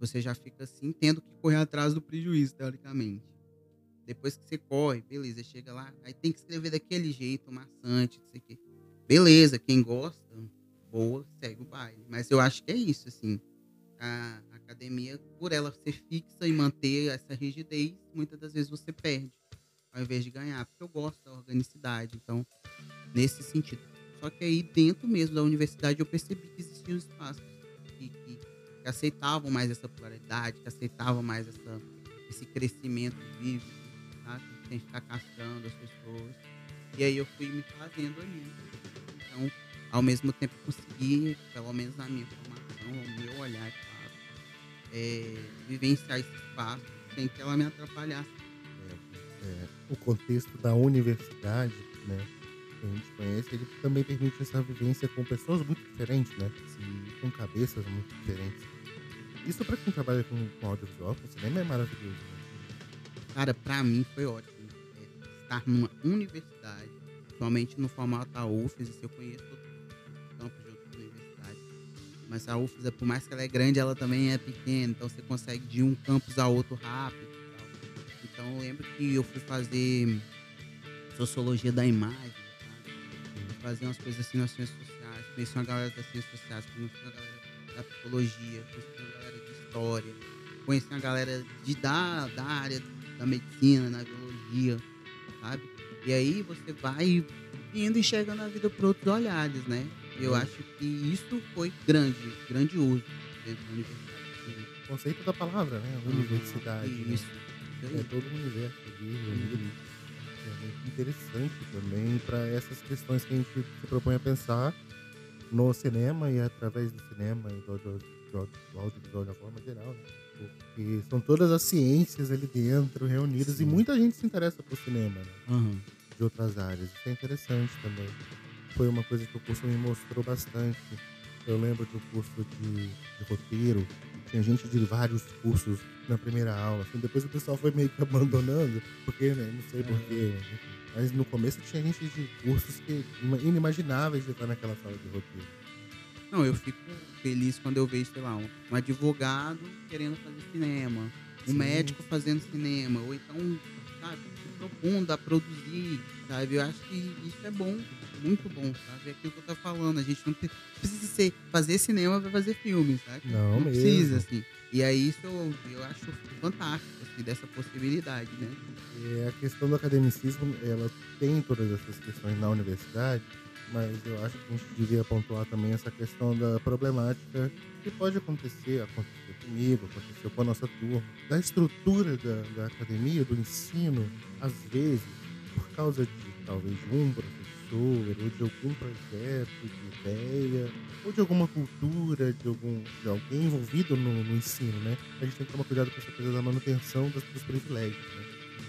você já fica assim, tendo que correr atrás do prejuízo, teoricamente. Depois que você corre, beleza, chega lá, aí tem que escrever daquele jeito, maçante, não sei o quê. Beleza, quem gosta, boa, segue o baile. Mas eu acho que é isso, assim. A academia, por ela ser fixa e manter essa rigidez, muitas das vezes você perde, ao invés de ganhar. Porque eu gosto da organicidade, então, nesse sentido. Só que aí, dentro mesmo da universidade, eu percebi que existiam espaços que, que, que aceitavam mais essa pluralidade, que aceitavam mais essa, esse crescimento vivo, tá? sem ficar castrando as pessoas. E aí eu fui me fazendo ali. Então, ao mesmo tempo conseguir, pelo menos na minha formação, o meu olhar, claro, é, vivenciar esse espaço sem que ela me atrapalhasse. É, é, o contexto da universidade, né, que a gente conhece, ele também permite essa vivência com pessoas muito diferentes, né? Sim. Com cabeças muito diferentes. Isso para quem trabalha com, com audiovisual, com cinema, é maravilhoso. Né? Cara, para mim foi ótimo. É, estar numa universidade, somente no formato da UFES, eu conheço Mas a UFES, por mais que ela é grande, ela também é pequena, então você consegue de um campus a outro rápido. Então eu lembro que eu fui fazer sociologia da imagem, fazer umas coisas assim nas ciências sociais, conheci uma galera das ciências sociais, conheci uma galera da psicologia, conheci uma galera de história, conheci uma galera de, da, da área da medicina, na biologia, sabe? E aí você vai indo enxergando a vida por outros olhares, né? Eu uhum. acho que isso foi grande, grandioso dentro da universidade. O conceito da palavra, né? Uhum. Universidade. Né? Isso. Né? É todo o universo ali, uhum. é muito interessante também para essas questões que a gente se propõe a pensar no cinema e através do cinema e do, do, do, do audiovisual de uma forma geral, né? Porque são todas as ciências ali dentro reunidas Sim. e muita gente se interessa por cinema, né? Uhum. De outras áreas. Isso é interessante também. Foi uma coisa que o curso me mostrou bastante. Eu lembro do curso de, de roteiro, tinha gente de vários cursos na primeira aula. Assim, depois o pessoal foi meio que abandonando, porque, né? Não sei porquê. É. Mas no começo tinha gente de cursos que inimagináveis de estar naquela sala de roteiro. Não, eu fico feliz quando eu vejo, sei lá, um, um advogado querendo fazer cinema, um Sim. médico fazendo cinema, ou então, sabe, se propondo a produzir, sabe? Eu acho que isso é bom, muito bom, sabe? É aquilo que eu tô falando, a gente não precisa ser, fazer cinema para fazer filme, sabe? Não, não mesmo. precisa, assim. E aí isso eu, eu acho fantástico, assim, dessa possibilidade, né? É, a questão do academicismo, ela tem todas essas questões na universidade, mas eu acho que a gente devia pontuar também essa questão da problemática que pode acontecer, aconteceu comigo, aconteceu com a nossa turma, da estrutura da, da academia, do ensino, às vezes, por causa de talvez um professor, ou de algum projeto, de ideia, ou de alguma cultura, de, algum, de alguém envolvido no, no ensino, né? A gente tem que tomar cuidado com essa coisa da manutenção dos, dos privilégios, né?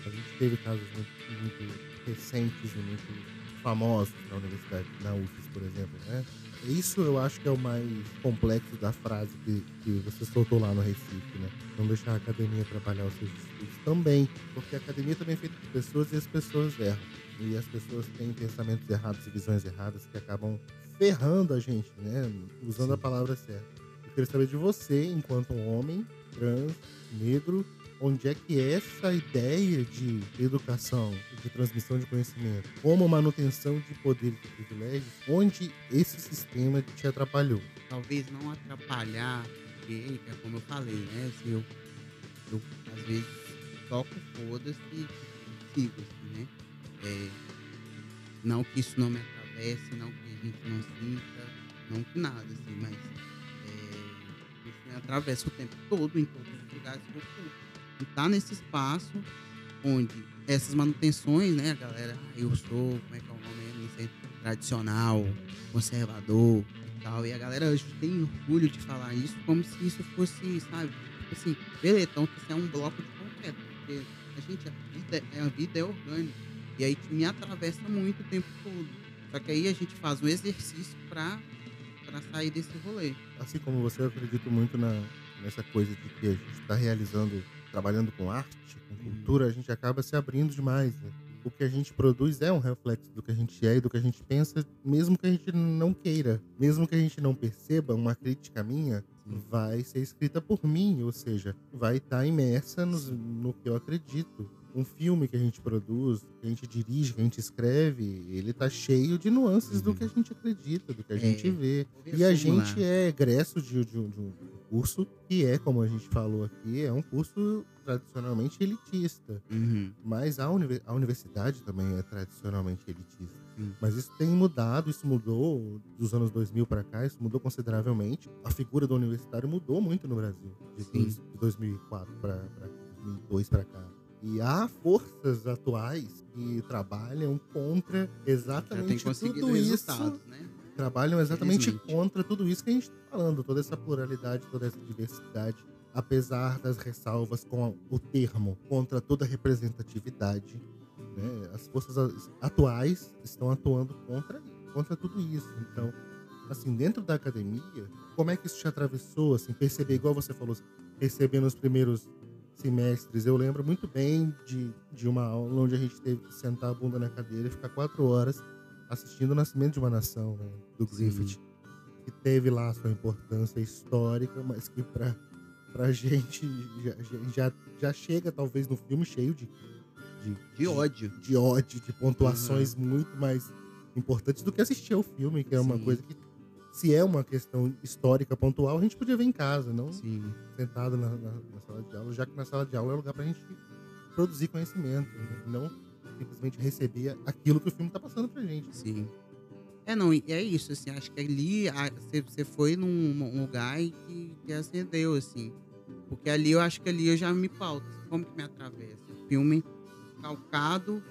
A gente teve casos muito, muito recentes e muito famosos na universidade, na UFES, por exemplo, né? Isso eu acho que é o mais complexo da frase que, que você soltou lá no Recife, né? Não deixar a academia trabalhar os seus estudos também, porque a academia também é feita de pessoas e as pessoas erram. E as pessoas têm pensamentos errados e visões erradas que acabam ferrando a gente, né? Usando Sim. a palavra certa. Eu queria saber de você, enquanto um homem trans, negro, onde é que essa ideia de educação, de transmissão de conhecimento, como manutenção de poderes e privilégios, onde esse sistema te atrapalhou? Talvez não atrapalhar, porque é como eu falei, né? Assim, eu, eu às vezes toco foda-se e sigo, assim, né? É, não que isso não me atravesse, não que a gente não sinta, não que nada, assim, mas é, isso me atravessa o tempo todo em todos os lugares que eu fui e tá nesse espaço onde essas manutenções, né, galera, ah, eu sou, como é que é o nome, não sei, tradicional, conservador e tal, e a galera tem orgulho de falar isso como se isso fosse, sabe, tipo assim, beleza, então isso é um bloco de concreto, porque a gente, a vida, é, a vida é orgânica, e aí me atravessa muito o tempo todo. Só que aí a gente faz um exercício para para sair desse rolê. Assim como você, eu acredito muito na, nessa coisa de que a gente está realizando trabalhando com arte, com uhum. cultura, a gente acaba se abrindo demais. Né? O que a gente produz é um reflexo do que a gente é e do que a gente pensa, mesmo que a gente não queira. Mesmo que a gente não perceba, uma crítica minha vai ser escrita por mim, ou seja, vai estar tá imersa no, no que eu acredito um filme que a gente produz, que a gente dirige, que a gente escreve, ele tá cheio de nuances uhum. do que a gente acredita, do que a é. gente vê. E a gente é egresso de, de, de, um curso que é, como a gente falou aqui, é um curso tradicionalmente elitista. Uhum. Mas a, uni a universidade também é tradicionalmente elitista. Uhum. Mas isso tem mudado, isso mudou dos anos 2000 para cá, isso mudou consideravelmente. A figura do universitário mudou muito no Brasil, de, de 2004 para 2002 para cá. E há forças atuais que trabalham contra exatamente tudo isso. Né? Trabalham exatamente contra tudo isso que a gente está falando, toda essa pluralidade, toda essa diversidade, apesar das ressalvas com o termo contra toda representatividade. Né? As forças atuais estão atuando contra, contra tudo isso. Então, assim, dentro da academia, como é que isso te atravessou? Assim, perceber, igual você falou, perceber nos primeiros semestres. Eu lembro muito bem de, de uma aula onde a gente teve que sentar a bunda na cadeira e ficar quatro horas assistindo o Nascimento de uma Nação, né, do Griffith, Sim. que teve lá sua importância histórica, mas que para pra gente já, já, já chega talvez no filme cheio de de, de ódio, de, de ódio, de pontuações uhum. muito mais importantes do que assistir ao filme, que é Sim. uma coisa que se é uma questão histórica pontual, a gente podia ver em casa, não Sim. sentado na, na, na, sala de aula, já que na sala de aula é lugar para a gente produzir conhecimento, né? não simplesmente receber aquilo que o filme está passando pra gente. Sim. É, não, é isso, assim, acho que ali você foi num lugar que, que acendeu, assim. Porque ali eu acho que ali eu já me pauto. Como que me atravessa? Filme calcado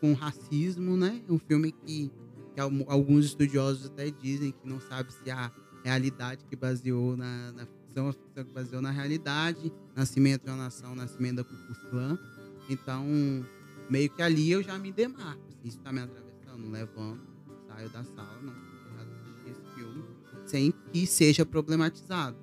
com racismo, né? Um filme que que alguns estudiosos até dizem que não sabe se a realidade que baseou na, na ficção, a ficção que baseou na realidade, nascimento de uma nação, nascimento da Ku Klux Klan. Então, meio que ali eu já me demarco. Assim, isso está me atravessando, levanto, saio da sala, não assistir esse filme, sem que seja problematizado,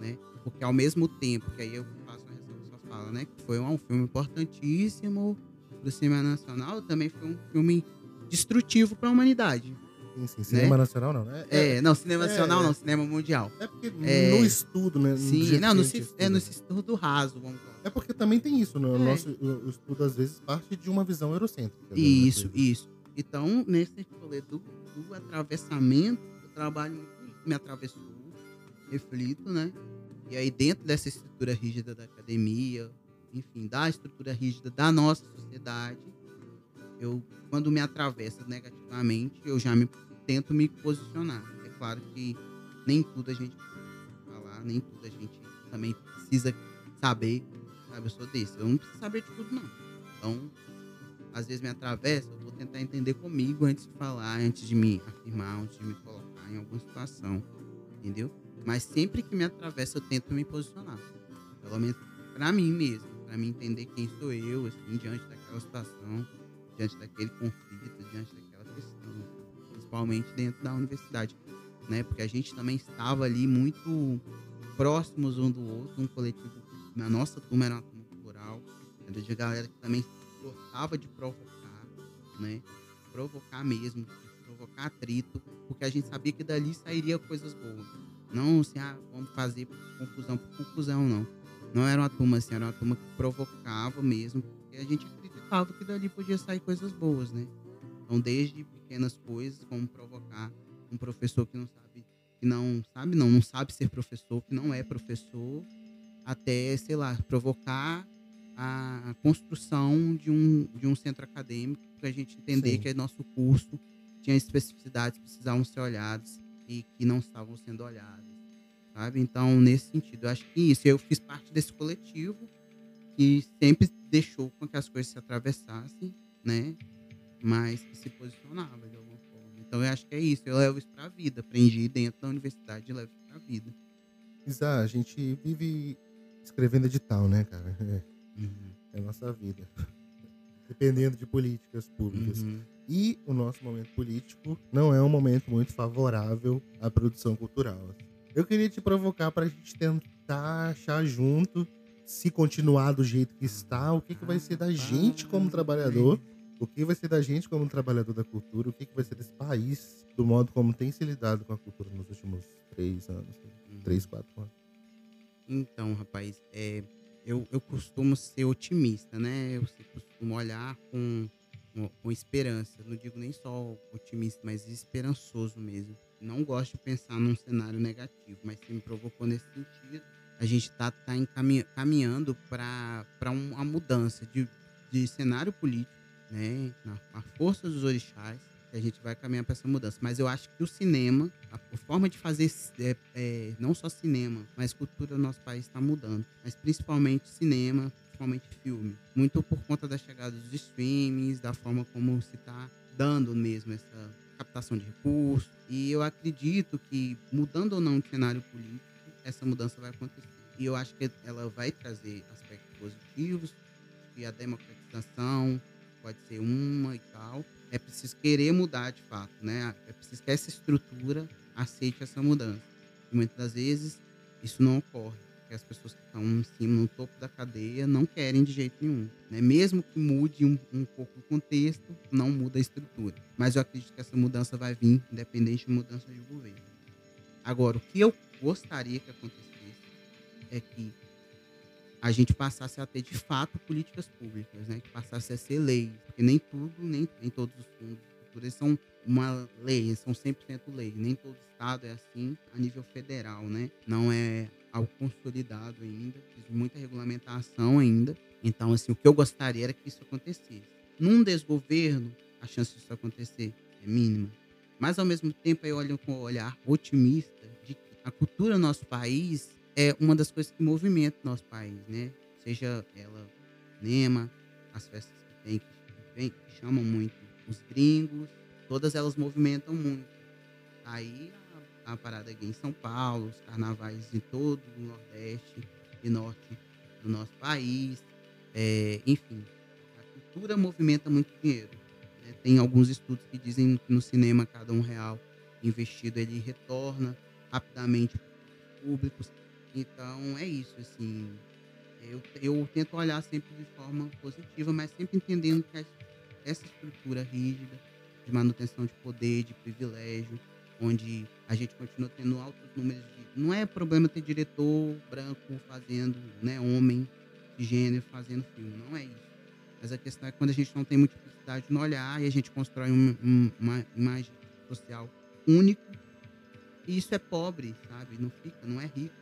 né? Porque ao mesmo tempo que aí eu faço uma sua fala, né? Que foi um filme importantíssimo do cinema nacional, também foi um filme destrutivo para a humanidade. Sim, sim. Cinema né? nacional não, né? É, é não, cinema é, nacional não, cinema mundial. É porque é, no estudo, né? Sim, não, no, é no estudo raso, vamos falar. É porque também tem isso, né? O é. nosso o estudo às vezes parte de uma visão eurocêntrica. Né, isso, isso. Então, nesse rolê do, do atravessamento, eu trabalho muito, me atravessou, reflito, né? E aí, dentro dessa estrutura rígida da academia, enfim, da estrutura rígida da nossa sociedade, eu quando me atravessa negativamente, eu já me tento me posicionar. É claro que nem tudo a gente falar, nem tudo a gente também precisa saber, sabe? Eu sou desse, eu não preciso saber de tudo não. Então, às vezes me atravessa, eu vou tentar entender comigo antes de falar, antes de me afirmar, antes de me colocar em alguma situação, entendeu? Mas sempre que me atravessa, eu tento me posicionar. Pelo menos para mim mesmo, para mim entender quem sou eu, assim, diante daquela situação diante daquele conflito, diante daquela questão, principalmente dentro da universidade, né? Porque a gente também estava ali muito próximos um do outro, um coletivo. Na nossa turma era uma turma cultural, era de galera que também gostava de provocar, né? Provocar mesmo, provocar atrito, porque a gente sabia que dali sairia coisas boas. Não assim, ah, vamos fazer confusão por confusão, não. Não era uma turma assim, era uma turma que provocava mesmo, porque a gente acreditava que dali podia sair coisas boas, né? Então, desde pequenas coisas, como provocar um professor que não sabe, que não sabe, não, não sabe ser professor, que não é professor, até, sei lá, provocar a construção de um, de um centro acadêmico para a gente entender Sim. que nosso curso tinha especificidades que precisavam ser olhadas e que não estavam sendo olhadas, sabe? Então, nesse sentido, eu acho que isso, eu fiz parte desse coletivo que sempre deixou com que as coisas se atravessassem, né? Mas que se posicionava de alguma forma. Então eu acho que é isso, eu levo isso pra vida. Aprendi dentro da universidade e levo isso pra vida. Isa, a gente vive escrevendo edital, né, cara? É, uhum. é a nossa vida. Dependendo de políticas públicas. Uhum. E o nosso momento político não é um momento muito favorável à produção cultural. Eu queria te provocar para a gente tentar achar junto se continuar do jeito que está, o que, que vai ser da gente como trabalhador, o que vai ser da gente como trabalhador da cultura, o que, que vai ser desse país, do modo como tem se lidado com a cultura nos últimos três anos, uhum. três, quatro anos. Então, rapaz, é, eu, eu costumo ser otimista, né? Eu costumo olhar com, com, com esperança. Não digo nem só otimista, mas esperançoso mesmo. Não gosto de pensar num cenário negativo, mas se me provocou nesse sentido a gente está tá, tá caminhando para um, uma mudança de, de cenário político, né? Na, a força dos orixás, que a gente vai caminhar para essa mudança. Mas eu acho que o cinema, a, forma de fazer é, é, não só cinema, mas cultura do nosso país está mudando. Mas principalmente cinema, principalmente filme. Muito por conta da chegada dos streamings, da forma como se está dando mesmo essa captação de recursos. E eu acredito que, mudando ou não o cenário político, essa mudança vai acontecer. E eu acho que ela vai trazer aspectos positivos, e a democratização pode ser uma e tal. É preciso querer mudar de fato, né? É preciso que essa estrutura aceite essa mudança. Muitas das vezes isso não ocorre, porque as pessoas que estão em cima, no topo da cadeia, não querem de jeito nenhum. Né? Mesmo que mude um, um pouco o contexto, não muda a estrutura. Mas eu acredito que essa mudança vai vir, independente de mudança de governo. Agora, o que eu gostaria que acontecesse é que a gente passasse a ter de fato políticas públicas, né? Que passasse a ser lei. Porque nem tudo, nem, nem todos os fundos de são uma lei, são 100% lei. Nem todo estado é assim a nível federal, né? Não é algo consolidado ainda, de muita regulamentação ainda. Então, assim, o que eu gostaria era que isso acontecesse. Num desgoverno, a chance disso acontecer é mínima. Mas, ao mesmo tempo, eu olho com um olhar otimista de que a cultura no nosso país é uma das coisas que movimenta o nosso país, né? Seja ela cinema, as festas que tem, que, vem, que chamam muito os gringos, todas elas movimentam muito. Aí a, a parada gay em São Paulo, os carnavais em todo o Nordeste e Norte do nosso país, é, enfim, a cultura movimenta muito dinheiro. Né? Tem alguns estudos que dizem que no cinema cada um real investido ele retorna rapidamente públicos então é isso, assim. Eu, eu tento olhar sempre de forma positiva, mas sempre entendendo que essa estrutura rígida de manutenção de poder, de privilégio, onde a gente continua tendo altos números de. Não é problema ter diretor branco fazendo, né, homem de gênero fazendo filme, não é isso. Mas a questão é quando a gente não tem multiplicidade no olhar e a gente constrói um, um, uma imagem social única. E isso é pobre, sabe? Não fica, não é rico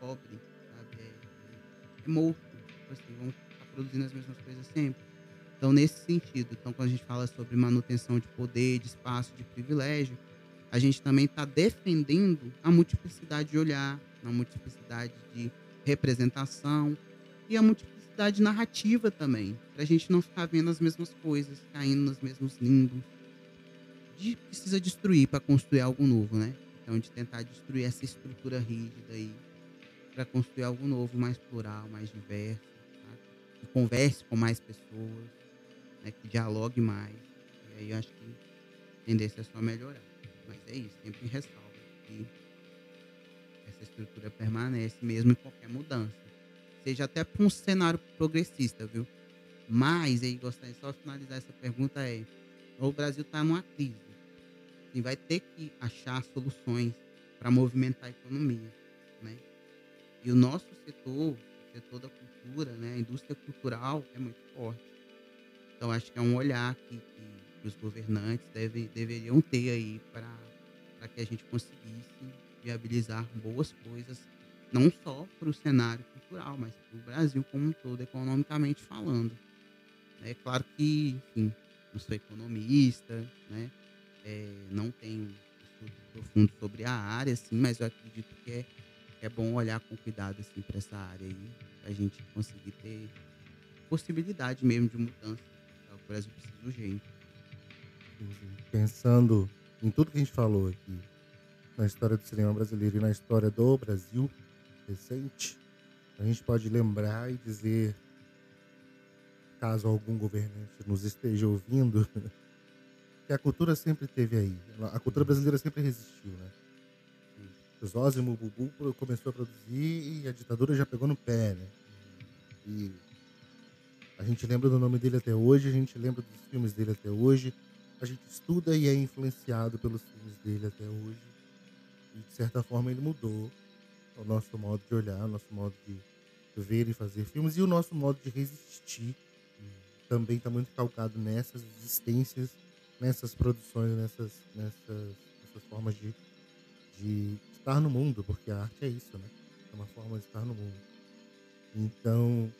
pobre, sabe? É, é, é morto. Tipo assim, vão estar produzindo as mesmas coisas sempre. Então, nesse sentido, então, quando a gente fala sobre manutenção de poder, de espaço, de privilégio, a gente também está defendendo a multiplicidade de olhar, a multiplicidade de representação e a multiplicidade narrativa também, para a gente não ficar vendo as mesmas coisas, caindo nos mesmos limbos. De, precisa destruir para construir algo novo, né? Então, de tentar destruir essa estrutura rígida aí para construir algo novo, mais plural, mais diverso, que converse com mais pessoas, né? que dialogue mais. E aí eu acho que a tendência é só melhorar. Mas é isso, sempre ressalva que essa estrutura permanece mesmo em qualquer mudança. Seja até para um cenário progressista, viu? Mas aí gostaria só finalizar essa pergunta é, o Brasil está numa crise. E vai ter que achar soluções para movimentar a economia, né? E o nosso setor, o setor da cultura, né, a indústria cultural é muito forte. Então acho que é um olhar que, que, os governantes devem, deveriam ter aí para que a gente conseguisse viabilizar boas coisas, não só para o cenário cultural, mas para o Brasil como um todo, economicamente falando. É claro que, enfim, não sou economista, né? É, não tenho estudo profundo sobre a área, assim, mas eu acredito que é é bom olhar com cuidado assim para essa área aí, para a gente conseguir ter possibilidade mesmo de mudança. É o Brasil precisa urgente. Pensando em tudo que a gente falou aqui, na história do cinema brasileiro e na história do Brasil recente, a gente pode lembrar e dizer, caso algum governante nos esteja ouvindo, que a cultura sempre teve aí. A cultura brasileira sempre resistiu, né? Zózimo Bubu começou a produzir e a ditadura já pegou no pé, né? E a gente lembra do nome dele até hoje, a gente lembra dos filmes dele até hoje, a gente estuda e é influenciado pelos filmes dele até hoje. E de certa forma ele mudou o nosso modo de olhar, o nosso modo de ver e fazer filmes e o nosso modo de resistir também está muito calcado nessas existências, nessas produções, nessas, nessas, nessas formas de, de estar no mundo, porque a arte é isso, né? É uma forma de estar no mundo. Então,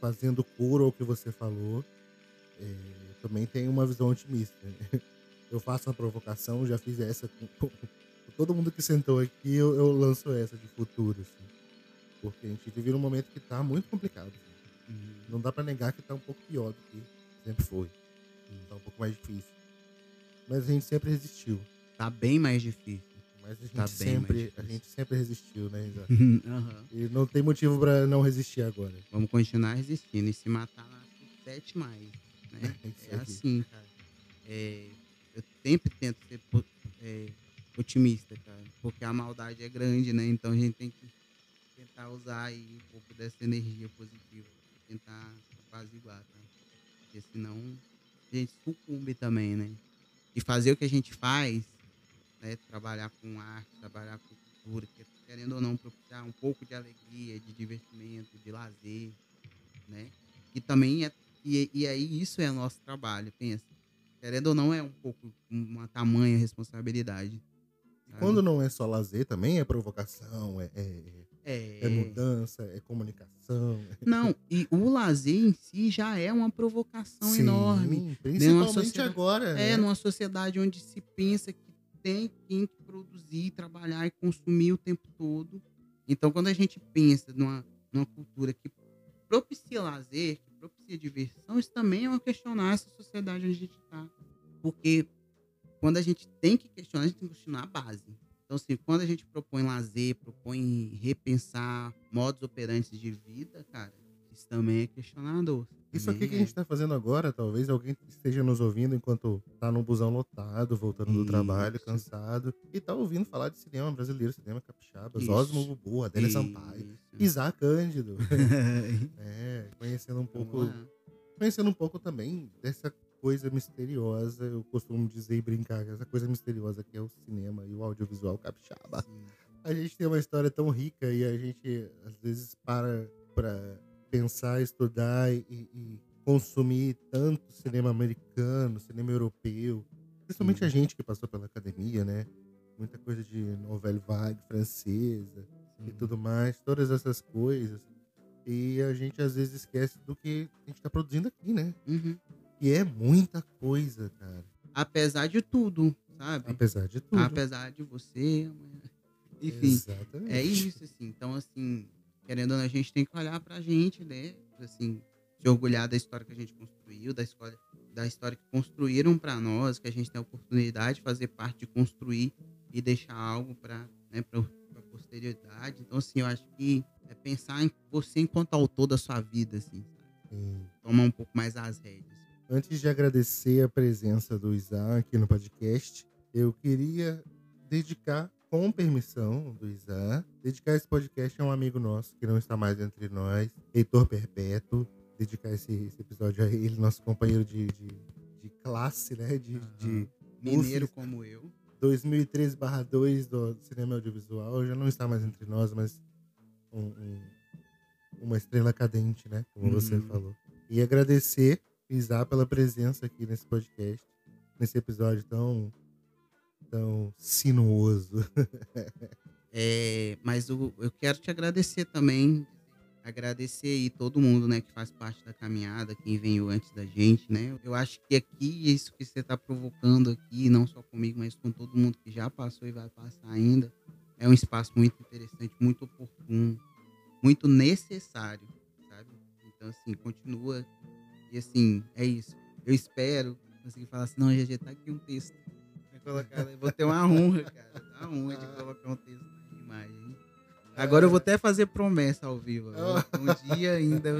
fazendo cura ao que você falou, é, também tem uma visão otimista. Eu faço uma provocação, já fiz essa com, todo mundo que sentou aqui, eu, eu, lanço essa de futuro, assim. Porque a gente vive num momento que está muito complicado. Assim. Uhum. Não dá para negar que está um pouco pior do que sempre foi. Está um pouco mais difícil. Mas a gente sempre resistiu. Tá bem mais difícil. Mas a gente, Tá sempre, a gente sempre resistiu, né? Aham. E não tem motivo pra não resistir agora. Vamos continuar resistindo e se matar lá sete mais, né? É assim, cara. É, eu sempre tento ser é, otimista, cara, porque a maldade é grande, né? Então a gente tem que tentar usar aí um pouco dessa energia positiva, tentar apaziguar, tá? Porque senão a gente sucumbe também, né? E fazer o que a gente faz, né? Trabalhar com arte, trabalhar com cultura, que, querendo ou não propiciar um pouco de alegria, de divertimento, de lazer, né? E também é e, e aí isso é nosso trabalho, pensa. Querendo ou não, é um pouco uma tamanha responsabilidade. Sabe? quando não é só lazer, também é provocação, é, é, é, é mudança, é comunicação. Não, e o lazer em si já é uma provocação enorme. Principalmente sociedade- agora. É, né? numa sociedade onde se pensa que tem quem produzir, trabalhar e consumir o tempo todo. Então, quando a gente pensa numa, numa cultura que propicia lazer, que propicia diversão, isso também é uma questionar essa sociedade onde a gente está. Porque quando a gente tem que questionar, a gente tem que questionar a base. Então, assim, quando a gente propõe lazer, propõe repensar modos operantes de vida, cara, isso também é questionador. Isso aqui que a é. gente tá fazendo agora, talvez alguém esteja nos ouvindo enquanto tá num busão lotado, voltando do trabalho, Isso. cansado, e tá ouvindo falar de cinema brasileiro, cinema capixaba, Isso. Osmo Bubu, Adélia Sampaio, Isso. Isaac Cândido. é, conhecendo um pouco, conhecendo um pouco também dessa coisa misteriosa, eu costumo dizer e brincar, essa coisa misteriosa que é o cinema e o audiovisual capixaba. Sim. A gente tem uma história tão rica e a gente às vezes para para pensar, estudar e, e consumir tanto cinema americano, cinema europeu, principalmente Sim. a gente que passou pela academia, né? Muita coisa de novela vague francesa e tudo mais, todas essas coisas. E a gente às vezes esquece do que a gente tá produzindo aqui, né? Uhum. E é muita coisa, cara. Apesar de tudo, sabe? Apesar de tudo. Apesar de você. amanhã. Enfim, Exatamente. é isso, assim. Então, assim, querendo ou não, a gente tem que olhar pra gente, né? Assim, se orgulhar da história que a gente construiu, da história, da história que construíram pra nós, que a gente tem a oportunidade de fazer parte de construir e deixar algo pra, né, pra posterioridade. Então, assim, eu acho que é pensar em você enquanto autor da sua vida, assim? Sim. Tomar um pouco mais as rédeas. Antes de agradecer a presença do Isaac aqui no podcast, eu queria dedicar, com permissão do Isaac, dedicar esse podcast a um amigo nosso que não está mais entre nós, Heitor Perpétuo. Dedicar esse, esse episódio a ele, nosso companheiro de, de, de classe, né? De, de Mineiro como eu. 2013/2 do cinema audiovisual. Já não está mais entre nós, mas um- um- uma estrela cadente, né? Como você Uhum. falou. E agradecer, Isaac, pela presença aqui nesse podcast, nesse episódio tão, tão sinuoso. É, mas o- eu quero te agradecer também. Agradecer aí todo mundo, né, que faz parte da caminhada, quem veio antes da gente, né? Eu acho que aqui, isso que você está provocando aqui, não só comigo, mas com todo mundo que já passou e vai passar ainda, é um espaço muito interessante, muito oportuno, muito necessário, sabe? Então, assim, continua. E, assim, é isso. Eu espero conseguir falar assim, não, GG, tá aqui um texto. Colocar, vou ter uma honra, cara. Uma honra de colocar um texto na imagem. Agora eu vou até fazer promessa ao vivo. Um dia ainda.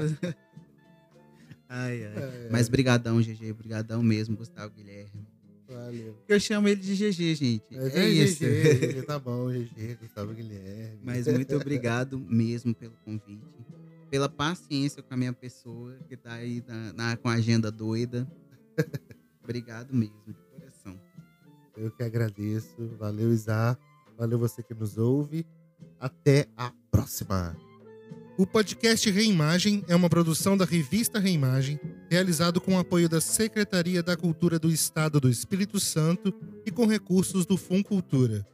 ai, ai. É, Mas brigadão, GG. Brigadão mesmo, Gustavo Guilherme. valeu. Eu chamo ele de GG, gente. Mas é isso. GG, tá bom, GG, Gustavo Guilherme. Mas muito obrigado mesmo pelo convite. Pela paciência com a minha pessoa, que tá aí na, na- com a agenda doida. obrigado mesmo. Eu que agradeço. Valeu, Isaac. Valeu você que nos ouve. Até a próxima. O podcast Reimagem é uma produção da revista Reimagem, realizado com o apoio da Secretaria da Cultura do Estado do Espírito Santo e com recursos do Fun Cultura.